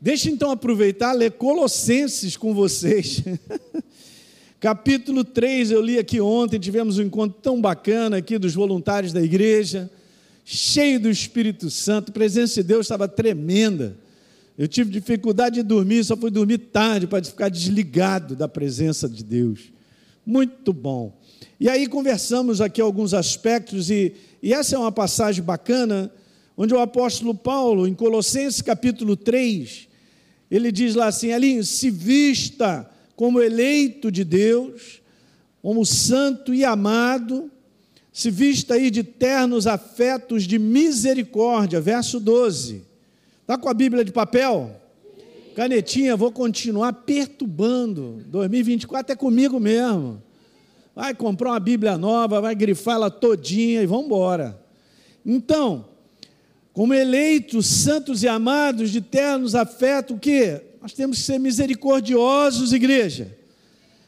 Deixa então aproveitar, ler Colossenses com vocês. Capítulo 3, eu li aqui ontem, tivemos um encontro tão bacana aqui dos voluntários da igreja, cheio do Espírito Santo, a presença de Deus estava tremenda. Eu tive dificuldade de dormir, só fui dormir tarde para ficar desligado da presença de Deus. Muito bom. E aí conversamos aqui alguns aspectos, e, e essa é uma passagem bacana, onde o apóstolo Paulo, em Colossenses capítulo 3, ele diz lá assim: ali, se vista como eleito de Deus, como santo e amado, se vista aí de ternos afetos de misericórdia, verso 12. Está com a Bíblia de papel? Canetinha, vou continuar perturbando. 2024 é comigo mesmo. Vai comprar uma Bíblia nova, vai grifar ela todinha e vamos embora. Então, como eleitos, santos e amados, de ternos afetos, o quê? Nós temos que ser misericordiosos, igreja,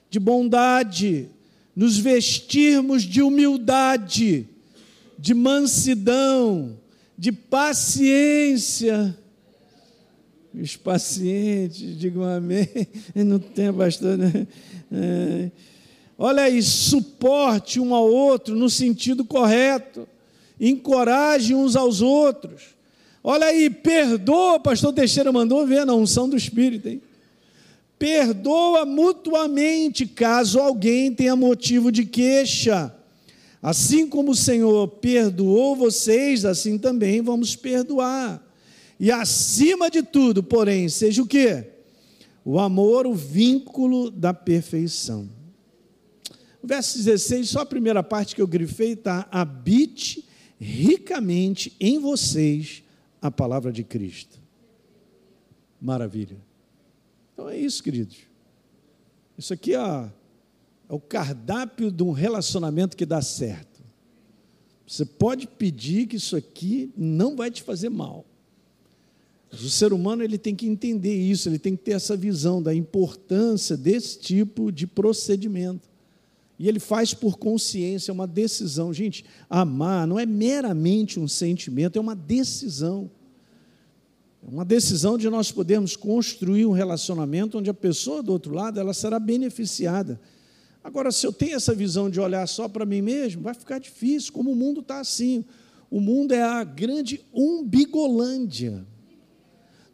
de bondade, nos vestirmos de humildade, de mansidão, de paciência. Os pacientes, digam amém. Não tem bastante. Né? É. Olha aí, suporte um ao outro no sentido correto encoraje uns aos outros. Olha aí, perdoa, pastor Teixeira mandou ver na unção do Espírito, hein? Perdoa mutuamente caso alguém tenha motivo de queixa. Assim como o Senhor perdoou vocês, assim também vamos perdoar. E acima de tudo, porém, seja o que? O amor, o vínculo da perfeição. O verso 16, só a primeira parte que eu grifei, está: habite ricamente em vocês a palavra de Cristo. Maravilha. Então é isso, queridos. Isso aqui é, é o cardápio de um relacionamento que dá certo. Você pode pedir que isso aqui não vai te fazer mal. Mas o ser humano ele tem que entender isso, ele tem que ter essa visão da importância desse tipo de procedimento. E ele faz por consciência, é uma decisão. Gente, amar não é meramente um sentimento, é uma decisão. É uma decisão de nós podermos construir um relacionamento onde a pessoa do outro lado ela será beneficiada. Agora, se eu tenho essa visão de olhar só para mim mesmo, vai ficar difícil, como o mundo está assim. O mundo é a grande umbigolândia.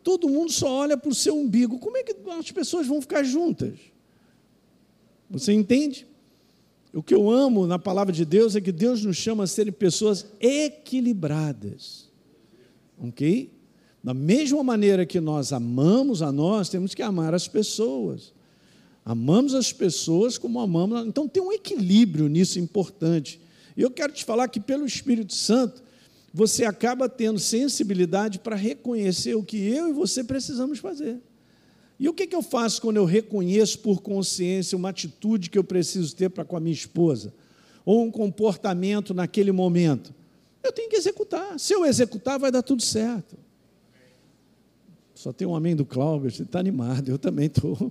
Todo mundo só olha para o seu umbigo. Como é que as pessoas vão ficar juntas? Você entende? O que eu amo na palavra de Deus é que Deus nos chama a serem pessoas equilibradas. Ok? Da mesma maneira que nós amamos a nós, temos que amar as pessoas. Amamos as pessoas como amamos. Então tem um equilíbrio nisso importante. E eu quero te falar que pelo Espírito Santo, você acaba tendo sensibilidade para reconhecer o que eu e você precisamos fazer. E o que, que eu faço quando eu reconheço por consciência uma atitude que eu preciso ter para com a minha esposa? Ou um comportamento naquele momento? Eu tenho que executar. Se eu executar, vai dar tudo certo. Só tem um amém do Cláudio, você está animado, eu também estou.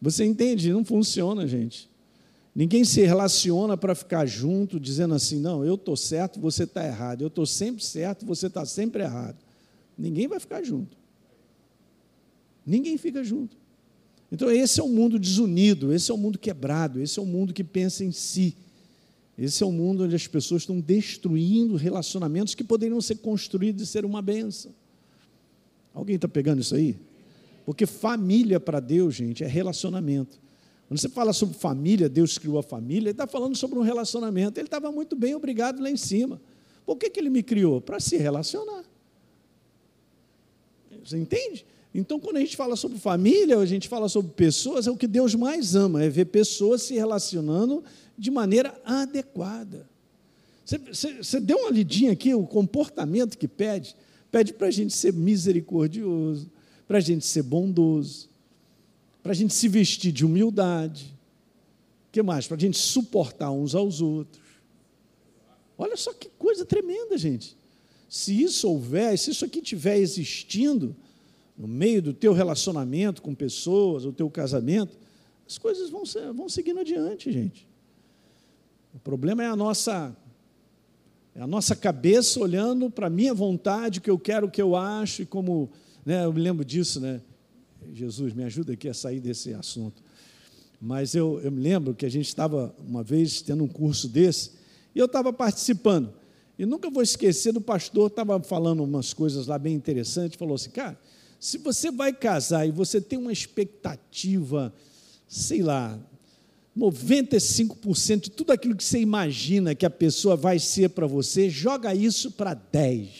Você entende? Não funciona, gente. Ninguém se relaciona para ficar junto, dizendo assim: não, eu estou certo, você está errado. Eu estou sempre certo, você está sempre errado. Ninguém vai ficar junto. Ninguém fica junto. Então, esse é o um mundo desunido, esse é o um mundo quebrado, esse é o um mundo que pensa em si. Esse é o mundo onde as pessoas estão destruindo relacionamentos que poderiam ser construídos e ser uma benção. Alguém está pegando isso aí? Porque família para Deus, gente, é relacionamento. Quando você fala sobre família, Deus criou a família, ele está falando sobre um relacionamento. Ele estava muito bem, obrigado, lá em cima. Por que, que ele me criou? Para se relacionar. Você entende? Então, quando a gente fala sobre família, a gente fala sobre pessoas, é o que Deus mais ama, é ver pessoas se relacionando de maneira adequada. Você, você, você deu uma lidinha aqui, o comportamento que pede, pede para a gente ser misericordioso, para a gente ser bondoso, para a gente se vestir de humildade. Que mais? Para a gente suportar uns aos outros. Olha só que coisa tremenda, gente. Se isso houver, se isso aqui estiver existindo, no meio do teu relacionamento com pessoas, o teu casamento, as coisas vão, ser, vão seguindo adiante, gente. O problema é a nossa é a nossa cabeça olhando para a minha vontade, o que eu quero, o que eu acho, e como Né? Eu me lembro disso, né? Jesus, me ajuda aqui a sair desse assunto. Mas eu, eu me lembro que a gente estava uma vez tendo um curso desse e eu estava participando. E nunca vou esquecer do pastor, estava falando umas coisas lá bem interessantes, falou assim, cara, se você vai casar e você tem uma expectativa, sei lá, 95% de tudo aquilo que você imagina que a pessoa vai ser para você, joga isso para 10.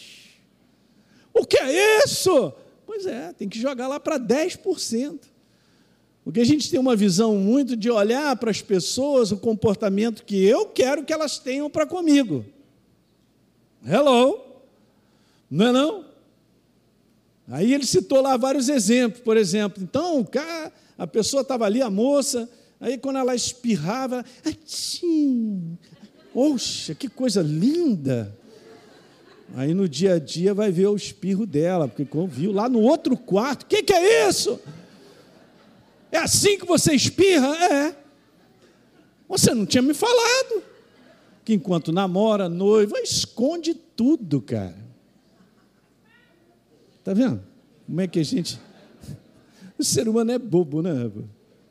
O que é isso? Pois é, tem que jogar lá para 10%. Porque a gente tem uma visão muito de olhar para as pessoas o comportamento que eu quero que elas tenham para comigo. Hello? Não é não? Aí ele citou lá vários exemplos, por exemplo. Então, a pessoa estava ali, a moça, aí quando ela espirrava, atchim, oxa, que coisa linda. Aí no dia a dia vai ver o espirro dela, porque viu lá no outro quarto, o que, que é isso? É assim que você espirra? É. Você não tinha me falado que enquanto namora, noiva, esconde tudo, cara. Tá vendo? Como é que a gente. O ser humano é bobo, né?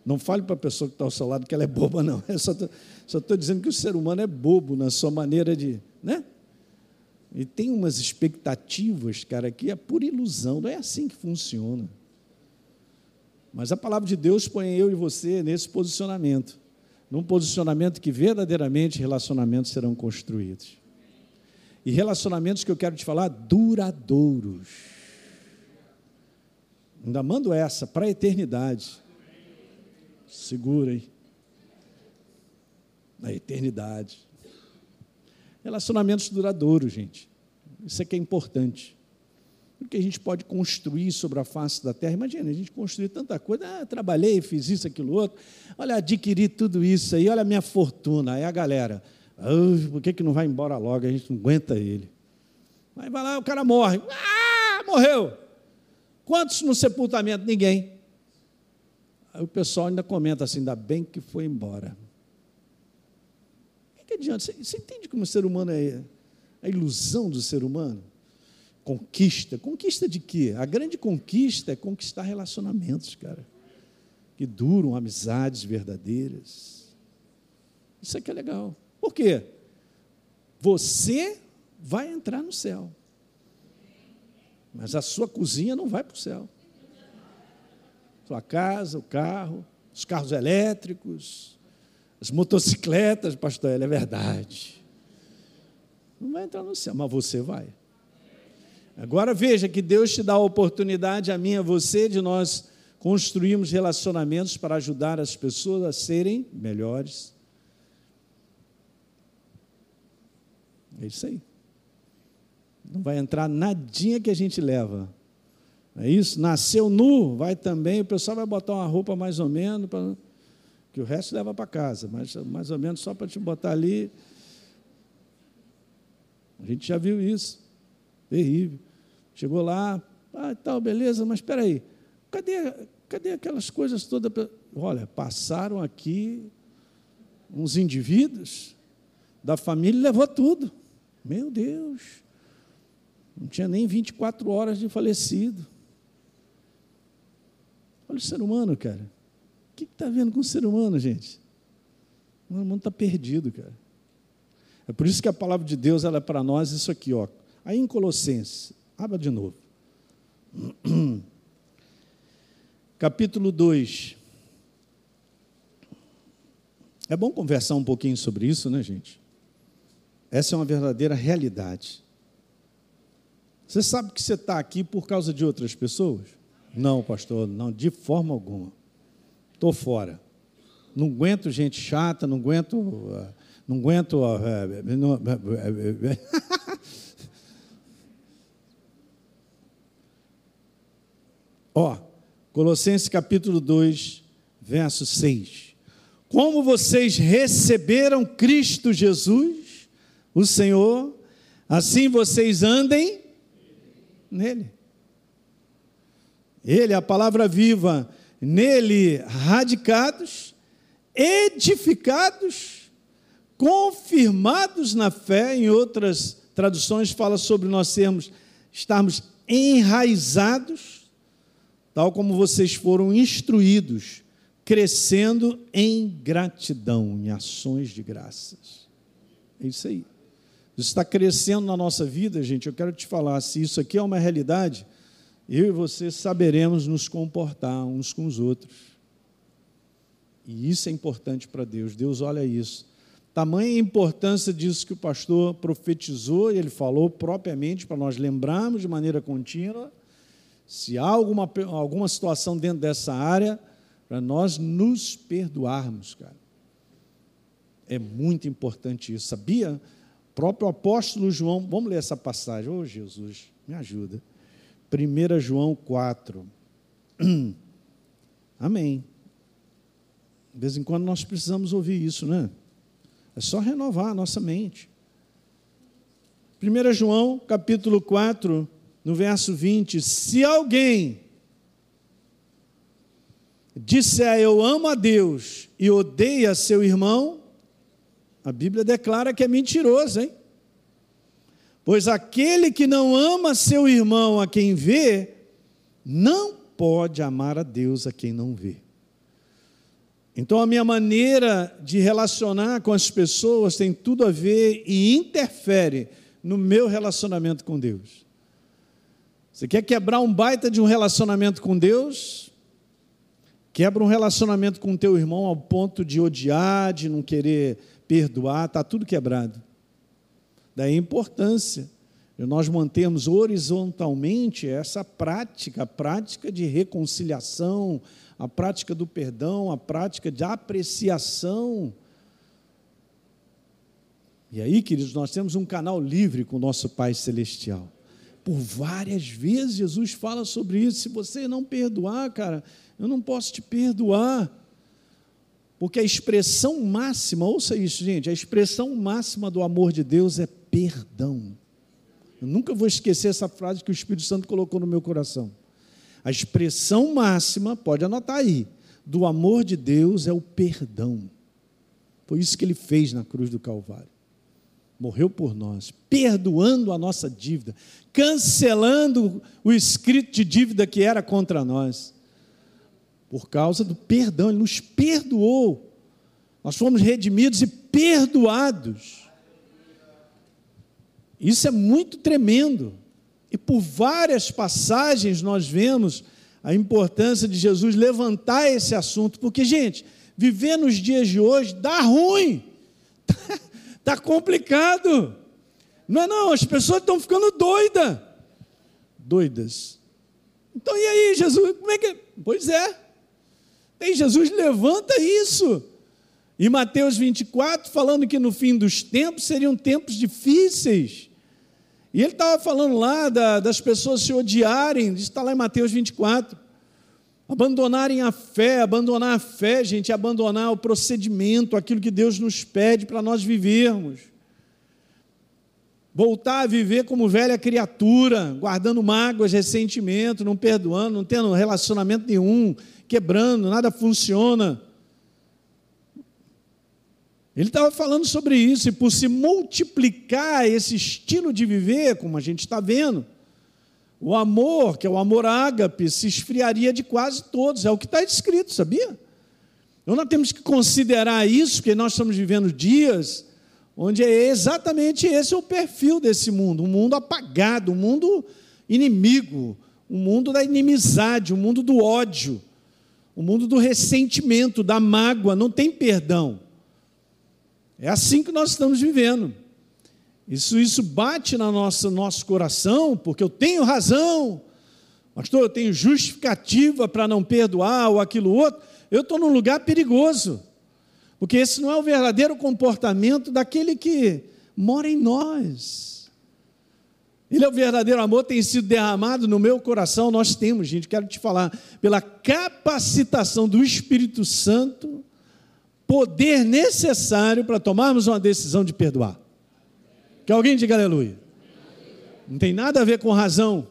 Não fale para a pessoa que está ao seu lado que ela é boba, não. Eu só estou dizendo que o ser humano é bobo na sua maneira de. Né? E tem umas expectativas, cara, que é por ilusão, não é assim que funciona. Mas a palavra de Deus põe eu e você nesse posicionamento num posicionamento que verdadeiramente relacionamentos serão construídos. E relacionamentos que eu quero te falar, duradouros. Ainda mando essa para a eternidade. Segura aí. Na eternidade. Relacionamentos duradouros, gente. Isso é que é importante que a gente pode construir sobre a face da terra. Imagina, a gente construir tanta coisa. Ah, trabalhei, fiz isso, aquilo, outro. Olha, adquiri tudo isso aí, olha a minha fortuna. Aí a galera, oh, por que, que não vai embora logo? A gente não aguenta ele. Aí vai lá, o cara morre. Ah, morreu. Quantos no sepultamento? Ninguém. Aí o pessoal ainda comenta assim, ainda bem que foi embora. O que, que adianta? Você, você entende como o ser humano é a ilusão do ser humano? conquista. Conquista de quê? A grande conquista é conquistar relacionamentos, cara, que duram, amizades verdadeiras. Isso aqui é legal. Por quê? Você vai entrar no céu, mas a sua cozinha não vai para o céu. Sua casa, o carro, os carros elétricos, as motocicletas, pastor, é verdade. Não vai entrar no céu, mas você vai. Agora veja que Deus te dá a oportunidade, a mim a você, de nós construirmos relacionamentos para ajudar as pessoas a serem melhores. É isso aí. Não vai entrar nadinha que a gente leva. É isso? Nasceu nu, vai também, o pessoal vai botar uma roupa mais ou menos, pra, que o resto leva para casa, mas mais ou menos só para te botar ali. A gente já viu isso. Terrível. Chegou lá, ah, tal, beleza, mas espera aí, cadê, cadê aquelas coisas todas? Olha, passaram aqui uns indivíduos da família e levou tudo. Meu Deus, não tinha nem 24 horas de falecido. Olha o ser humano, cara. O que está vendo com o ser humano, gente? O mundo está perdido, cara. É por isso que a palavra de Deus ela é para nós isso aqui, ó. Aí em Colossenses, abra de novo. Capítulo 2. É bom conversar um pouquinho sobre isso, né, gente? Essa é uma verdadeira realidade. Você sabe que você está aqui por causa de outras pessoas? Não, pastor, não, de forma alguma. Estou fora. Não aguento gente chata, não aguento. Uh, não aguento. Ó, Colossenses capítulo 2, verso 6. Como vocês receberam Cristo Jesus, o Senhor, assim vocês andem nele. Ele, a palavra viva, nele radicados, edificados, confirmados na fé, em outras traduções fala sobre nós sermos estarmos enraizados tal como vocês foram instruídos, crescendo em gratidão, em ações de graças. É isso aí. Isso está crescendo na nossa vida, gente. Eu quero te falar, se isso aqui é uma realidade, eu e você saberemos nos comportar uns com os outros. E isso é importante para Deus. Deus olha isso. Tamanha importância disso que o pastor profetizou ele falou propriamente para nós lembrarmos de maneira contínua. Se há alguma, alguma situação dentro dessa área, para nós nos perdoarmos, cara. É muito importante isso, sabia? Próprio apóstolo João, vamos ler essa passagem. Ô oh, Jesus, me ajuda. 1 João 4. Amém. De vez em quando nós precisamos ouvir isso, né? É só renovar a nossa mente. 1 João, capítulo 4, no verso 20: Se alguém disser eu amo a Deus e odeia seu irmão, a Bíblia declara que é mentiroso, hein? Pois aquele que não ama seu irmão a quem vê, não pode amar a Deus a quem não vê. Então, a minha maneira de relacionar com as pessoas tem tudo a ver e interfere no meu relacionamento com Deus. Você quer quebrar um baita de um relacionamento com Deus? Quebra um relacionamento com teu irmão ao ponto de odiar, de não querer perdoar, está tudo quebrado. Daí a importância de nós mantermos horizontalmente essa prática, a prática de reconciliação, a prática do perdão, a prática de apreciação. E aí, queridos, nós temos um canal livre com o nosso Pai Celestial. Por várias vezes Jesus fala sobre isso. Se você não perdoar, cara, eu não posso te perdoar. Porque a expressão máxima, ouça isso, gente, a expressão máxima do amor de Deus é perdão. Eu nunca vou esquecer essa frase que o Espírito Santo colocou no meu coração. A expressão máxima, pode anotar aí, do amor de Deus é o perdão. Foi isso que ele fez na cruz do Calvário. Morreu por nós, perdoando a nossa dívida, cancelando o escrito de dívida que era contra nós. Por causa do perdão, ele nos perdoou. Nós fomos redimidos e perdoados. Isso é muito tremendo. E por várias passagens nós vemos a importância de Jesus levantar esse assunto, porque, gente, viver nos dias de hoje dá ruim, está complicado. Não é não, as pessoas estão ficando doidas. Doidas. Então, e aí, Jesus, como é que. Pois é. Tem Jesus levanta isso. E Mateus 24, falando que no fim dos tempos seriam tempos difíceis. E ele estava falando lá da, das pessoas se odiarem, está lá em Mateus 24. Abandonarem a fé, abandonar a fé, gente, é abandonar o procedimento, aquilo que Deus nos pede para nós vivermos. Voltar a viver como velha criatura, guardando mágoas, ressentimento, não perdoando, não tendo relacionamento nenhum, quebrando, nada funciona. Ele estava falando sobre isso, e por se multiplicar esse estilo de viver, como a gente está vendo, o amor, que é o amor ágape, se esfriaria de quase todos, é o que está escrito, sabia? Então nós temos que considerar isso, porque nós estamos vivendo dias onde é exatamente esse o perfil desse mundo, um mundo apagado, um mundo inimigo, um mundo da inimizade, um mundo do ódio, um mundo do ressentimento, da mágoa, não tem perdão. É assim que nós estamos vivendo. Isso, isso bate no nosso, nosso coração, porque eu tenho razão, pastor, eu tenho justificativa para não perdoar ou aquilo outro. Eu estou num lugar perigoso, porque esse não é o verdadeiro comportamento daquele que mora em nós. Ele é o verdadeiro amor, tem sido derramado no meu coração. Nós temos, gente, quero te falar, pela capacitação do Espírito Santo poder necessário para tomarmos uma decisão de perdoar. Que alguém diga aleluia. Não tem nada a ver com razão.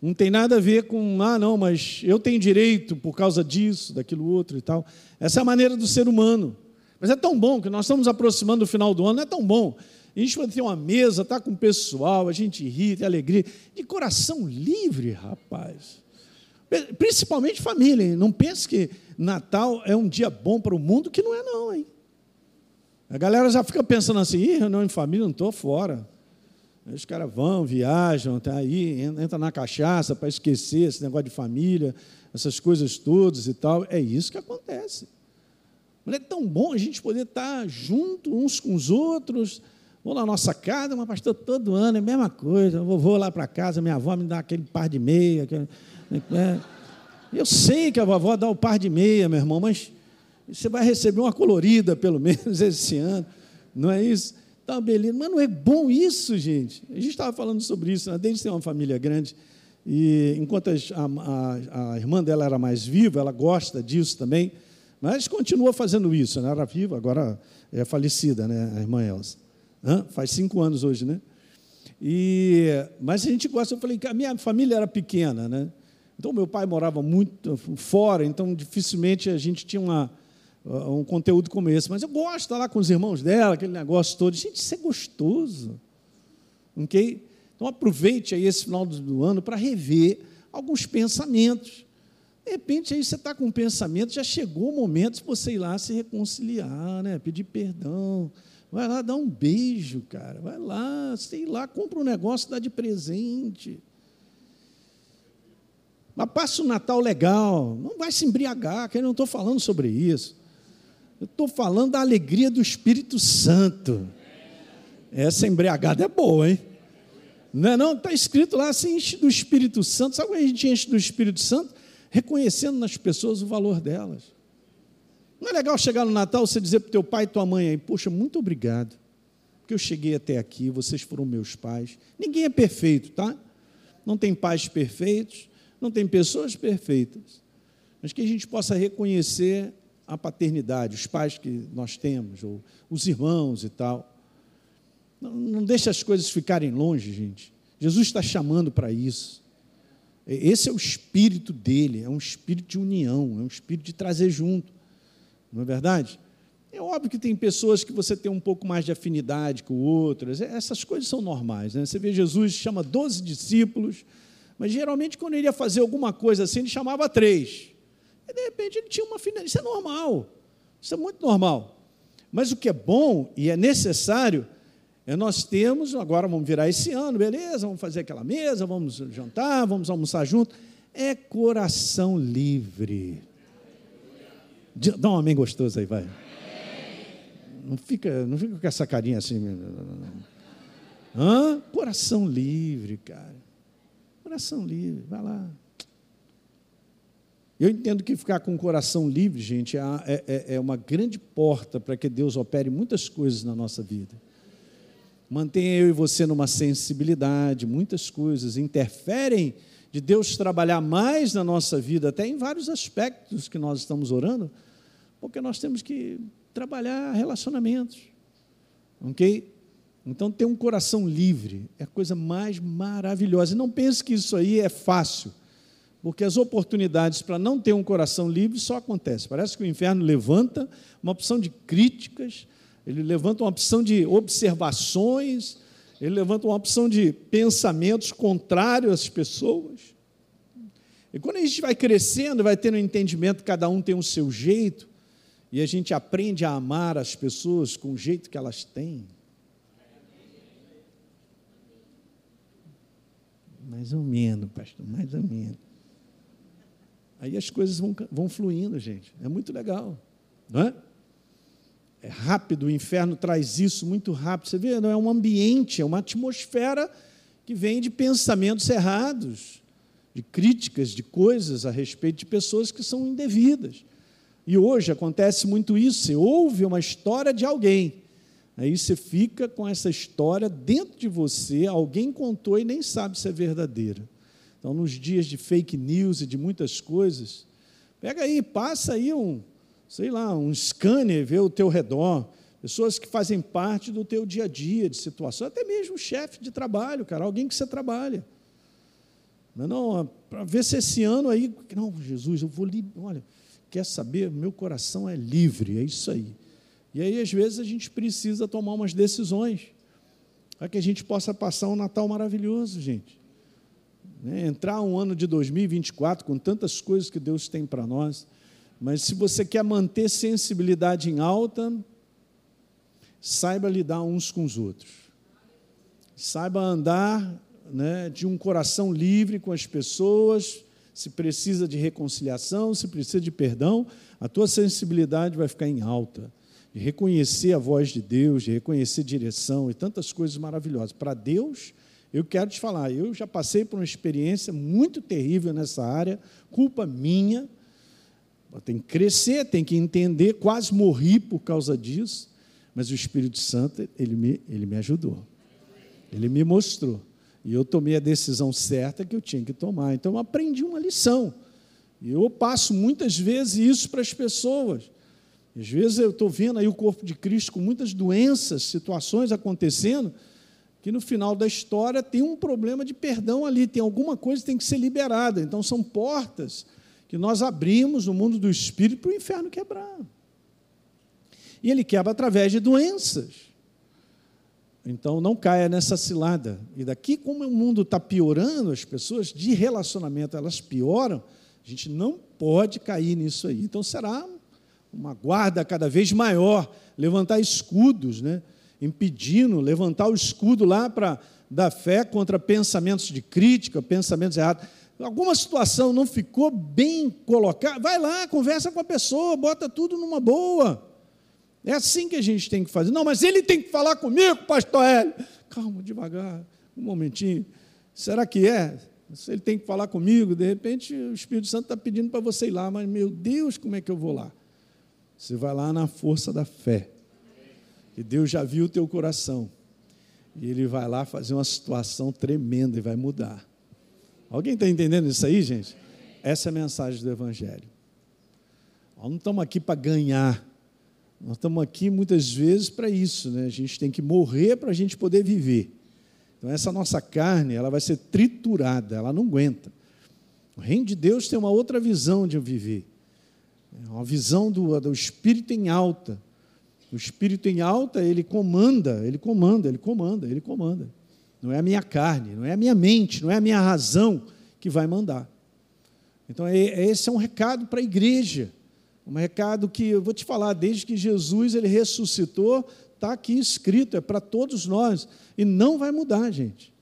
Não tem nada a ver com, ah, não, mas eu tenho direito por causa disso, daquilo outro e tal. Essa é a maneira do ser humano. Mas é tão bom que nós estamos aproximando do final do ano, é tão bom. A gente vai ter uma mesa, tá com o pessoal, a gente ri, tem alegria, de coração livre, rapaz. Principalmente família. Hein? Não pense que Natal é um dia bom para o mundo, que não é, não, hein? A galera já fica pensando assim, Ih, reunião em família, não estou fora. Aí os caras vão, viajam, tá aí, entra na cachaça para esquecer esse negócio de família, essas coisas todas e tal. É isso que acontece. Mas é tão bom a gente poder estar junto uns com os outros. Vou na nossa casa, mas pastor, todo ano é a mesma coisa. Eu vou lá para casa, minha avó me dá aquele par de meia. Aquele, é. Eu sei que a vovó dá o par de meia, meu irmão, mas você vai receber uma colorida, pelo menos, esse ano. Não é isso? Tá beleza. Mas não é bom isso, gente. A gente estava falando sobre isso, né? desde ter uma família grande. E enquanto a, a, a, irmã dela era mais viva, ela gosta disso também, mas continua fazendo isso. Né? Era viva, agora é falecida, né? a irmã Elsa. Hã? Faz cinco anos hoje, né? E, mas a gente gosta, eu falei que a minha família era pequena, né? Então, meu pai morava muito fora, então dificilmente a gente tinha uma, um conteúdo como esse. Mas eu gosto de estar lá com os irmãos dela, aquele negócio todo. Gente, isso é gostoso. Ok? Então, aproveite aí esse final do ano para rever alguns pensamentos. De repente, aí você está com um pensamento, já chegou o momento de você ir lá se reconciliar, né? pedir perdão. Vai lá dar um beijo, cara. Vai lá, sei lá, compra um negócio, dá de presente. Mas passa o Natal legal, não vai se embriagar, que eu não estou falando sobre isso. Eu estou falando da alegria do Espírito Santo. Essa embriagada é boa, hein? Não é não? Está escrito lá, se enche do Espírito Santo. Sabe como a gente enche do Espírito Santo? Reconhecendo nas pessoas o valor delas. Não é legal chegar no Natal você dizer para o teu pai e tua mãe aí, poxa, muito obrigado, porque eu cheguei até aqui, vocês foram meus pais. Ninguém é perfeito, tá? Não tem pais perfeitos, não tem pessoas perfeitas, mas que a gente possa reconhecer a paternidade, os pais que nós temos, ou os irmãos e tal. Não, não deixe as coisas ficarem longe, gente. Jesus está chamando para isso. Esse é o espírito dele, é um espírito de união, é um espírito de trazer junto. Não é verdade? É óbvio que tem pessoas que você tem um pouco mais de afinidade com outras, essas coisas são normais. Né? Você vê Jesus chama 12 discípulos, mas geralmente, quando ele ia fazer alguma coisa assim, ele chamava três. E de repente ele tinha uma finalidade. Isso é normal. Isso é muito normal. Mas o que é bom e é necessário é nós temos, agora vamos virar esse ano, beleza, vamos fazer aquela mesa, vamos jantar, vamos almoçar junto. É coração livre. Dá um amém gostoso aí, vai. Não fica, não fica com essa carinha assim. Hã? Coração livre, cara. Coração livre, vai lá. Eu entendo que ficar com o coração livre, gente, é, é, é, é uma grande porta para que Deus opere muitas coisas na nossa vida. Mantenha eu e você numa sensibilidade, muitas coisas interferem de Deus trabalhar mais na nossa vida, até em vários aspectos que nós estamos orando, porque nós temos que trabalhar relacionamentos. Ok? Então, ter um coração livre é a coisa mais maravilhosa. E não pense que isso aí é fácil, porque as oportunidades para não ter um coração livre só acontecem. Parece que o inferno levanta uma opção de críticas, ele levanta uma opção de observações, ele levanta uma opção de pensamentos contrários às pessoas. E quando a gente vai crescendo, vai tendo um entendimento, cada um tem o seu jeito, e a gente aprende a amar as pessoas com o jeito que elas têm. Mais ou menos, pastor, mais ou menos. Aí as coisas vão, vão fluindo, gente. É muito legal, não é? É rápido, o inferno traz isso muito rápido. Você vê, não é um ambiente, é uma atmosfera que vem de pensamentos errados, de críticas de coisas a respeito de pessoas que são indevidas. E hoje acontece muito isso. Você ouve uma história de alguém, Aí você fica com essa história dentro de você, alguém contou e nem sabe se é verdadeira. Então, nos dias de fake news e de muitas coisas, pega aí, passa aí um, sei lá, um scanner, vê o teu redor, pessoas que fazem parte do teu dia a dia, de situação, até mesmo chefe de trabalho, cara, alguém que você trabalha. Mas não, para ver se esse ano aí, não, Jesus, eu vou, olha, quer saber, meu coração é livre, é isso aí. E aí, às vezes, a gente precisa tomar umas decisões para que a gente possa passar um Natal maravilhoso, gente. né? entrar um ano de 2024 com tantas coisas que Deus tem para nós, mas se você quer manter sensibilidade em alta, saiba lidar uns com os outros. Saiba andar né, de um coração livre com as pessoas. Se precisa de reconciliação, se precisa de perdão, a tua sensibilidade vai ficar em alta. De reconhecer a voz de Deus, de reconhecer direção e tantas coisas maravilhosas. Para Deus, eu quero te falar, eu já passei por uma experiência muito terrível nessa área, culpa minha. Tem que crescer, tem que entender, quase morri por causa disso, mas o Espírito Santo, ele me, ele me ajudou. Ele me mostrou. E eu tomei a decisão certa que eu tinha que tomar. Então aprendi uma lição. E eu passo muitas vezes isso para as pessoas. Às vezes eu estou vendo aí o corpo de Cristo com muitas doenças, situações acontecendo, que no final da história tem um problema de perdão ali, tem alguma coisa que tem que ser liberada. Então são portas que nós abrimos no mundo do espírito para o inferno quebrar. E ele quebra através de doenças. Então não caia nessa cilada. E daqui, como o mundo está piorando, as pessoas de relacionamento elas pioram, a gente não pode cair nisso aí. Então será uma guarda cada vez maior, levantar escudos, né? impedindo, levantar o escudo lá para dar fé contra pensamentos de crítica, pensamentos errados. Alguma situação não ficou bem colocada, vai lá, conversa com a pessoa, bota tudo numa boa. É assim que a gente tem que fazer. Não, mas ele tem que falar comigo, pastor Hélio. Calma, devagar, um momentinho. Será que é? Se ele tem que falar comigo, de repente o Espírito Santo está pedindo para você ir lá, mas meu Deus, como é que eu vou lá? Você vai lá na força da fé. E Deus já viu o teu coração. E Ele vai lá fazer uma situação tremenda e vai mudar. Alguém está entendendo isso aí, gente? Essa é a mensagem do Evangelho. Nós não estamos aqui para ganhar. Nós estamos aqui muitas vezes para isso, né? A gente tem que morrer para a gente poder viver. Então essa nossa carne, ela vai ser triturada, ela não aguenta. O reino de Deus tem uma outra visão de viver. É uma visão do, do espírito em alta. O espírito em alta, ele comanda, ele comanda, ele comanda, ele comanda. Não é a minha carne, não é a minha mente, não é a minha razão que vai mandar. Então, é, é, esse é um recado para a igreja. Um recado que eu vou te falar, desde que Jesus ele ressuscitou, está aqui escrito, é para todos nós. E não vai mudar, gente.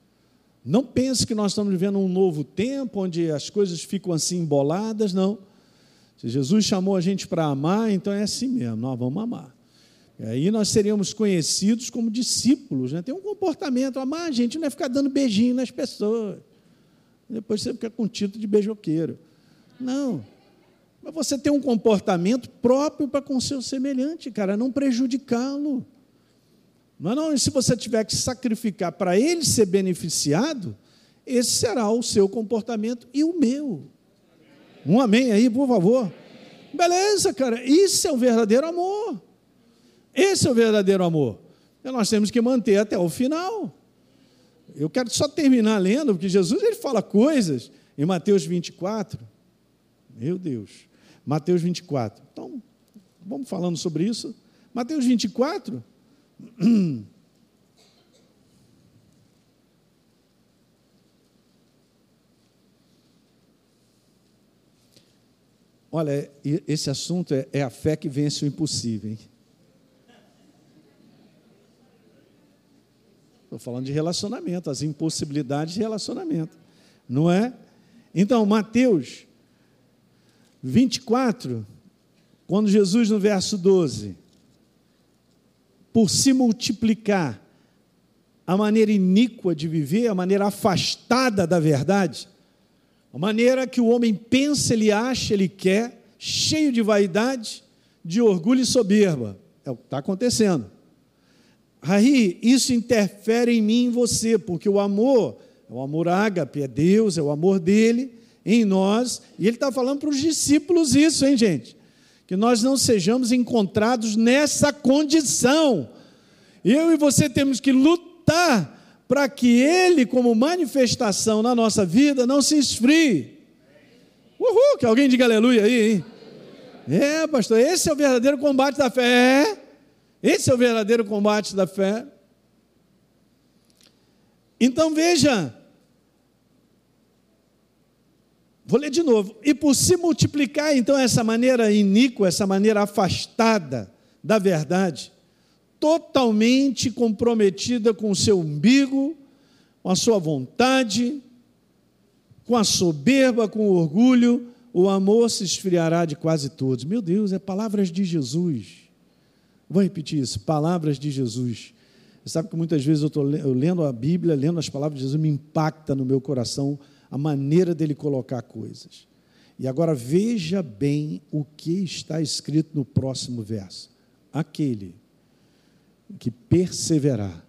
Não pense que nós estamos vivendo um novo tempo, onde as coisas ficam assim emboladas, não. Se Jesus chamou a gente para amar, então é assim mesmo, nós vamos amar. E aí nós seríamos conhecidos como discípulos. Né? Tem um comportamento, amar a gente não é ficar dando beijinho nas pessoas. Depois você fica com título de beijoqueiro. Não. Mas você tem um comportamento próprio para com seu semelhante, cara, não prejudicá-lo. Mas não, se você tiver que sacrificar para ele ser beneficiado, esse será o seu comportamento e o meu. Um amém aí, por favor. Beleza, cara, isso é o verdadeiro amor. Esse é o verdadeiro amor. E nós temos que manter até o final. Eu quero só terminar lendo, porque Jesus ele fala coisas em Mateus 24. Meu Deus. Mateus 24. Então, vamos falando sobre isso. Mateus 24. Olha, esse assunto é, é a fé que vence o impossível. Hein? Estou falando de relacionamento, as impossibilidades de relacionamento. Não é? Então, Mateus 24, quando Jesus, no verso 12, por se multiplicar a maneira iníqua de viver, a maneira afastada da verdade, a maneira que o homem pensa, ele acha, ele quer, cheio de vaidade, de orgulho e soberba. É o que está acontecendo. Aí, isso interfere em mim e em você, porque o amor, é o amor ágape, é Deus, é o amor dele em nós, e ele está falando para os discípulos isso, hein, gente? Que nós não sejamos encontrados nessa condição. Eu e você temos que lutar para que ele, como manifestação na nossa vida, não se esfrie. Uhul, que alguém diga aleluia aí, hein? É, pastor, esse é o verdadeiro combate da fé. Esse é o verdadeiro combate da fé. Então veja, Vou ler de novo. E por se multiplicar, então, essa maneira iníqua, essa maneira afastada da verdade, totalmente comprometida com o seu umbigo, com a sua vontade, com a soberba, com o orgulho, o amor se esfriará de quase todos. Meu Deus, é palavras de Jesus. Vou repetir isso: palavras de Jesus. Você sabe que muitas vezes eu estou lendo a Bíblia, lendo as palavras de Jesus, me impacta no meu coração a maneira dele colocar coisas. E agora veja bem o que está escrito no próximo verso: aquele que perseverar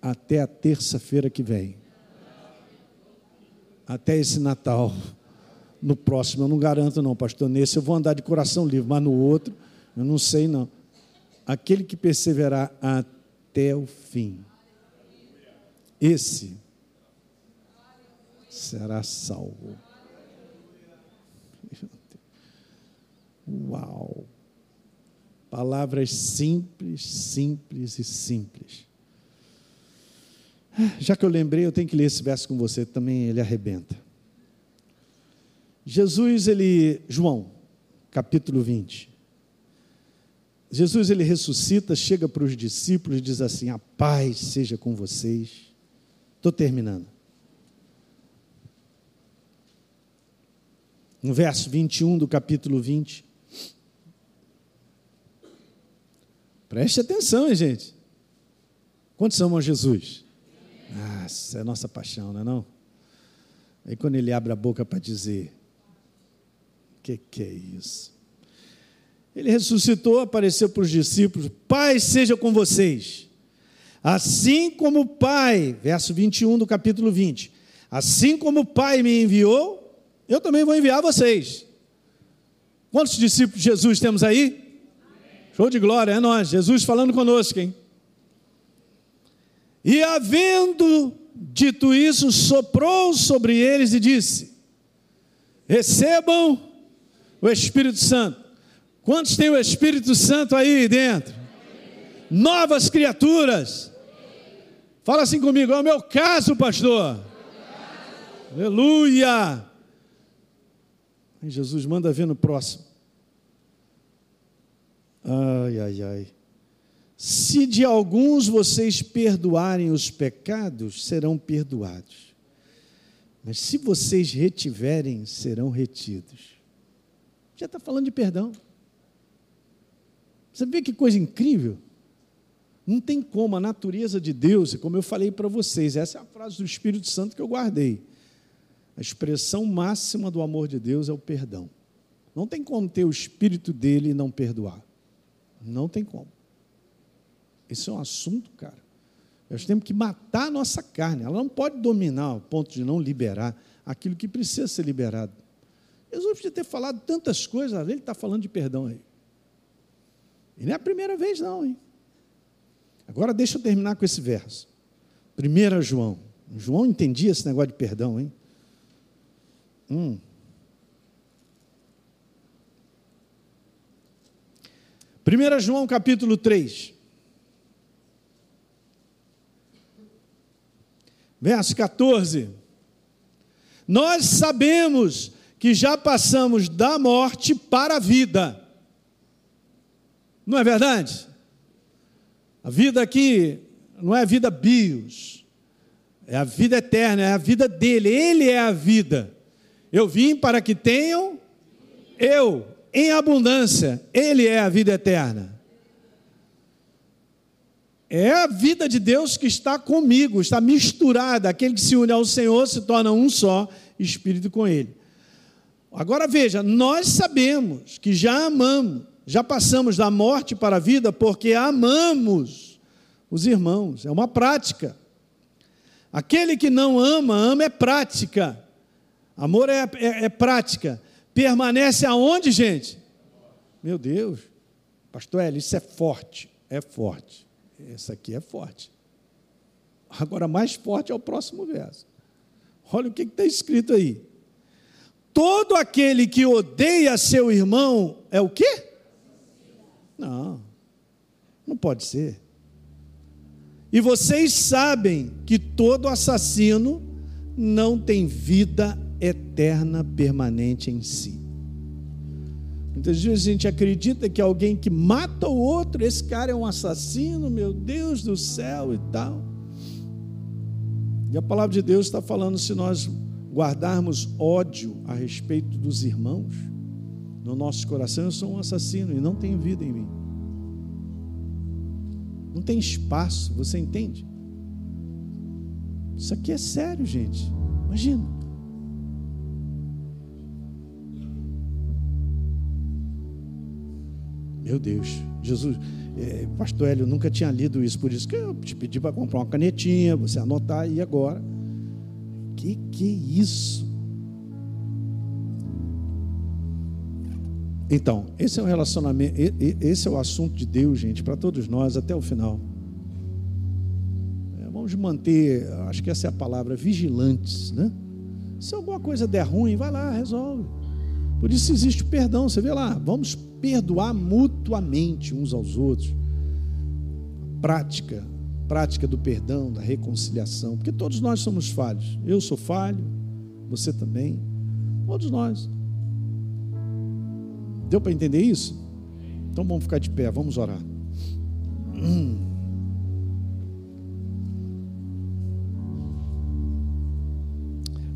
até a terça-feira que vem, até esse Natal. No próximo eu não garanto, não, pastor. Nesse eu vou andar de coração livre, mas no outro eu não sei, não. Aquele que perseverar até o fim, esse será salvo. Uau! Palavras simples, simples e simples. Já que eu lembrei, eu tenho que ler esse verso com você também, ele arrebenta. Jesus, ele, João, capítulo 20. Jesus, ele ressuscita, chega para os discípulos e diz assim: A paz seja com vocês. Estou terminando. No verso 21 do capítulo 20. Preste atenção, hein, gente. Quantos amam Jesus? Ah, essa é a nossa paixão, não é não? Aí quando ele abre a boca para dizer, o que, que é isso? Ele ressuscitou, apareceu para os discípulos, Pai seja com vocês. Assim como o Pai, verso 21 do capítulo 20, assim como o Pai me enviou, eu também vou enviar vocês. Quantos discípulos de Jesus temos aí? Amém. Show de glória, é nós, Jesus falando conosco, hein? E havendo dito isso, soprou sobre eles e disse: Recebam o Espírito Santo. Quantos tem o Espírito Santo aí dentro? Novas criaturas. Fala assim comigo, é o meu caso, pastor. Aleluia. Jesus manda ver no próximo. Ai, ai, ai. Se de alguns vocês perdoarem os pecados, serão perdoados. Mas se vocês retiverem, serão retidos. Já está falando de perdão. Você vê que coisa incrível? Não tem como, a natureza de Deus, como eu falei para vocês, essa é a frase do Espírito Santo que eu guardei. A expressão máxima do amor de Deus é o perdão. Não tem como ter o Espírito dele e não perdoar. Não tem como. Esse é um assunto, cara. Nós temos que matar a nossa carne. Ela não pode dominar ao ponto de não liberar aquilo que precisa ser liberado. Jesus podia ter falado tantas coisas, ele está falando de perdão aí. E não é a primeira vez, não, hein? Agora deixa eu terminar com esse verso. 1 João. João entendia esse negócio de perdão, hein? Hum. Primeira João capítulo 3. verso 14. Nós sabemos que já passamos da morte para a vida. Não é verdade? A vida aqui não é a vida bios, é a vida eterna, é a vida dele, ele é a vida. Eu vim para que tenham eu em abundância, ele é a vida eterna. É a vida de Deus que está comigo, está misturada. Aquele que se une ao Senhor se torna um só espírito com Ele. Agora veja, nós sabemos que já amamos, já passamos da morte para a vida porque amamos os irmãos, é uma prática. Aquele que não ama, ama é prática. Amor é, é, é prática. Permanece aonde, gente? Meu Deus, pastor Eli, isso é forte, é forte. Essa aqui é forte. Agora, mais forte é o próximo verso. Olha o que está escrito aí. Todo aquele que odeia seu irmão é o quê? Não, não pode ser. E vocês sabem que todo assassino não tem vida eterna permanente em si. Muitas vezes a gente acredita que alguém que mata o outro, esse cara é um assassino, meu Deus do céu e tal. E a palavra de Deus está falando: se nós guardarmos ódio a respeito dos irmãos, no nosso coração, eu sou um assassino e não tenho vida em mim. Não tem espaço, você entende? Isso aqui é sério, gente. Imagina. Meu Deus, Jesus, é, Pastor Hélio, nunca tinha lido isso, por isso que eu te pedi para comprar uma canetinha, você anotar, e agora? Que que é isso? Então, esse é o relacionamento, esse é o assunto de Deus, gente, para todos nós até o final. É, vamos manter, acho que essa é a palavra, vigilantes, né? Se alguma coisa der ruim, vai lá, resolve. Por isso existe o perdão, você vê lá, vamos perdoar mutuamente uns aos outros. Prática, prática do perdão, da reconciliação, porque todos nós somos falhos. Eu sou falho, você também, todos nós. Deu para entender isso? Então vamos ficar de pé, vamos orar. Hum.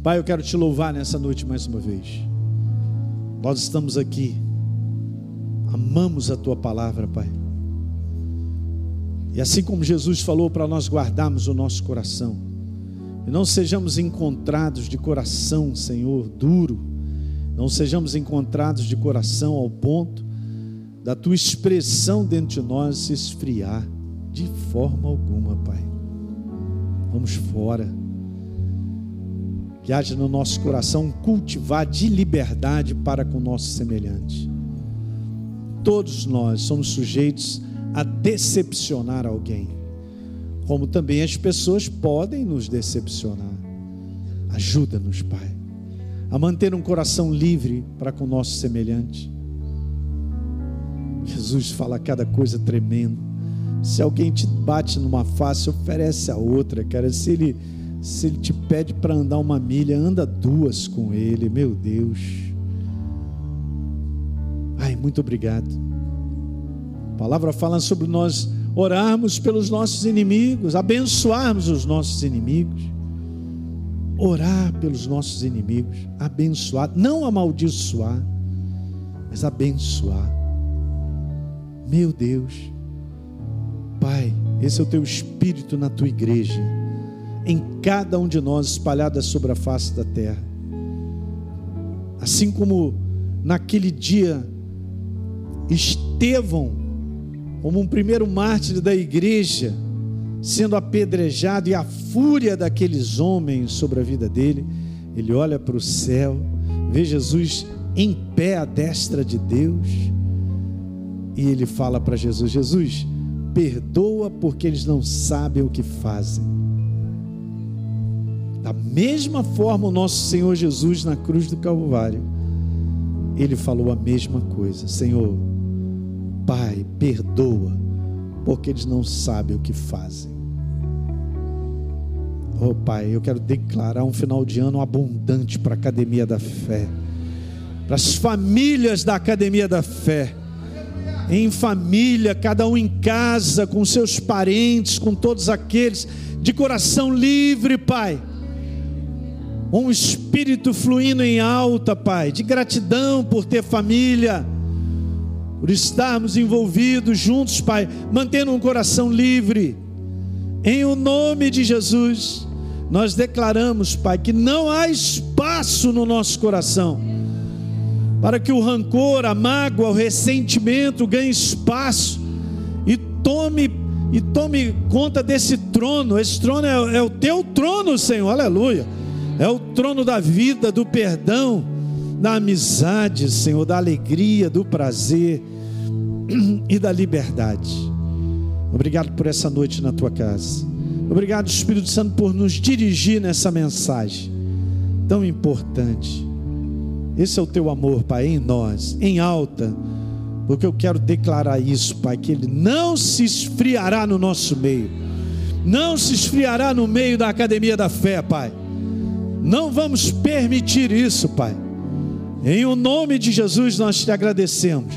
Pai, eu quero te louvar nessa noite mais uma vez. Nós estamos aqui, amamos a tua palavra, Pai. E assim como Jesus falou para nós guardarmos o nosso coração, e não sejamos encontrados de coração, Senhor, duro, não sejamos encontrados de coração ao ponto da tua expressão dentro de nós se esfriar de forma alguma, Pai. Vamos fora. Que haja no nosso coração cultivar de liberdade para com o nosso semelhante. Todos nós somos sujeitos a decepcionar alguém, como também as pessoas podem nos decepcionar. Ajuda-nos, Pai a manter um coração livre para com o nosso semelhante. Jesus fala cada coisa tremenda. Se alguém te bate numa face, oferece a outra, cara. Se ele, se ele te pede para andar uma milha, anda duas com ele, meu Deus. Ai, muito obrigado. A palavra fala sobre nós orarmos pelos nossos inimigos, abençoarmos os nossos inimigos orar pelos nossos inimigos, abençoar, não amaldiçoar, mas abençoar. Meu Deus, Pai, esse é o teu espírito na tua igreja, em cada um de nós espalhada sobre a face da terra. Assim como naquele dia Estevão, como um primeiro mártir da igreja, sendo apedrejado e a fúria daqueles homens sobre a vida dele, ele olha para o céu, vê Jesus em pé à destra de Deus e ele fala para Jesus: Jesus, perdoa porque eles não sabem o que fazem. Da mesma forma, o nosso Senhor Jesus na cruz do Calvário, ele falou a mesma coisa: Senhor, Pai, perdoa, porque eles não sabem o que fazem. Oh Pai, eu quero declarar um final de ano abundante para a Academia da Fé, para as famílias da Academia da Fé, em família, cada um em casa, com seus parentes, com todos aqueles, de coração livre, Pai. Um espírito fluindo em alta, Pai, de gratidão por ter família, por estarmos envolvidos juntos, Pai, mantendo um coração livre, em o nome de Jesus nós declaramos, Pai, que não há espaço no nosso coração para que o rancor, a mágoa, o ressentimento ganhe espaço e tome e tome conta desse trono. Esse trono é, é o teu trono, Senhor. Aleluia. É o trono da vida, do perdão, da amizade, Senhor, da alegria, do prazer e da liberdade. Obrigado por essa noite na tua casa. Obrigado, Espírito Santo, por nos dirigir nessa mensagem tão importante. Esse é o teu amor, Pai, em nós, em alta, porque eu quero declarar isso, Pai, que Ele não se esfriará no nosso meio, não se esfriará no meio da academia da fé, Pai. Não vamos permitir isso, Pai. Em o nome de Jesus nós te agradecemos.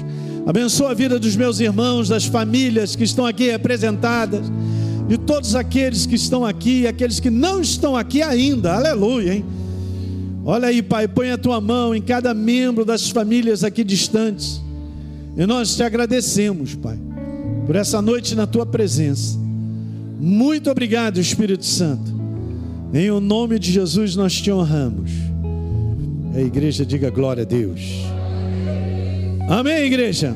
Abençoa a vida dos meus irmãos, das famílias que estão aqui representadas, de todos aqueles que estão aqui aqueles que não estão aqui ainda. Aleluia, hein? Olha aí, Pai, põe a tua mão em cada membro das famílias aqui distantes. E nós te agradecemos, Pai, por essa noite na tua presença. Muito obrigado, Espírito Santo. Em o nome de Jesus nós te honramos. A igreja diga glória a Deus. Amém, igreja.